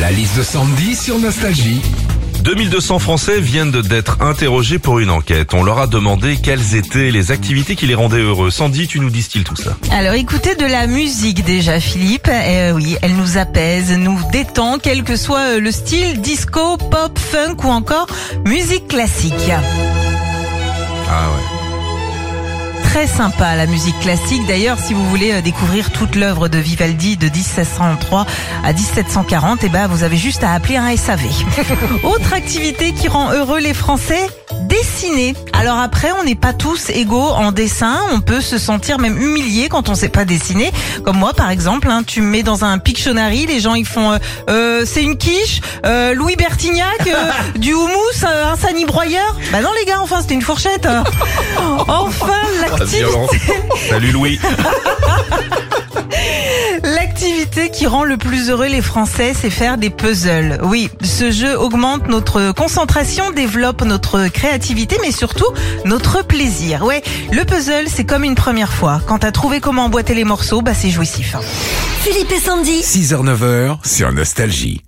La liste de Sandy sur Nostalgie. 2200 Français viennent de- d'être interrogés pour une enquête. On leur a demandé quelles étaient les activités qui les rendaient heureux. Sandy, tu nous dis-t-il tout ça Alors écoutez de la musique déjà Philippe, Euh, oui, elle nous apaise, nous détend, quel que soit euh, le style, disco, pop, funk ou encore musique classique. Très sympa la musique classique. D'ailleurs, si vous voulez euh, découvrir toute l'œuvre de Vivaldi de 1703 à 1740, eh ben vous avez juste à appeler un SAV. Autre activité qui rend heureux les Français dessiner. Alors après, on n'est pas tous égaux en dessin. On peut se sentir même humilié quand on sait pas dessiner. Comme moi, par exemple, hein, tu me mets dans un Pictionary, les gens ils font, euh, euh, c'est une quiche, euh, Louis Bertignac, du houmous, un sani broyeur. Bah non les gars, enfin c'était une fourchette. Enfin La l'activité. Salut Louis. L'activité qui rend le plus heureux les Français, c'est faire des puzzles. Oui, ce jeu augmente notre concentration, développe notre créativité, mais surtout notre plaisir. Ouais, le puzzle, c'est comme une première fois. Quand t'as trouvé comment emboîter les morceaux, bah c'est jouissif. Philippe et Sandy. 6h-9h sur Nostalgie.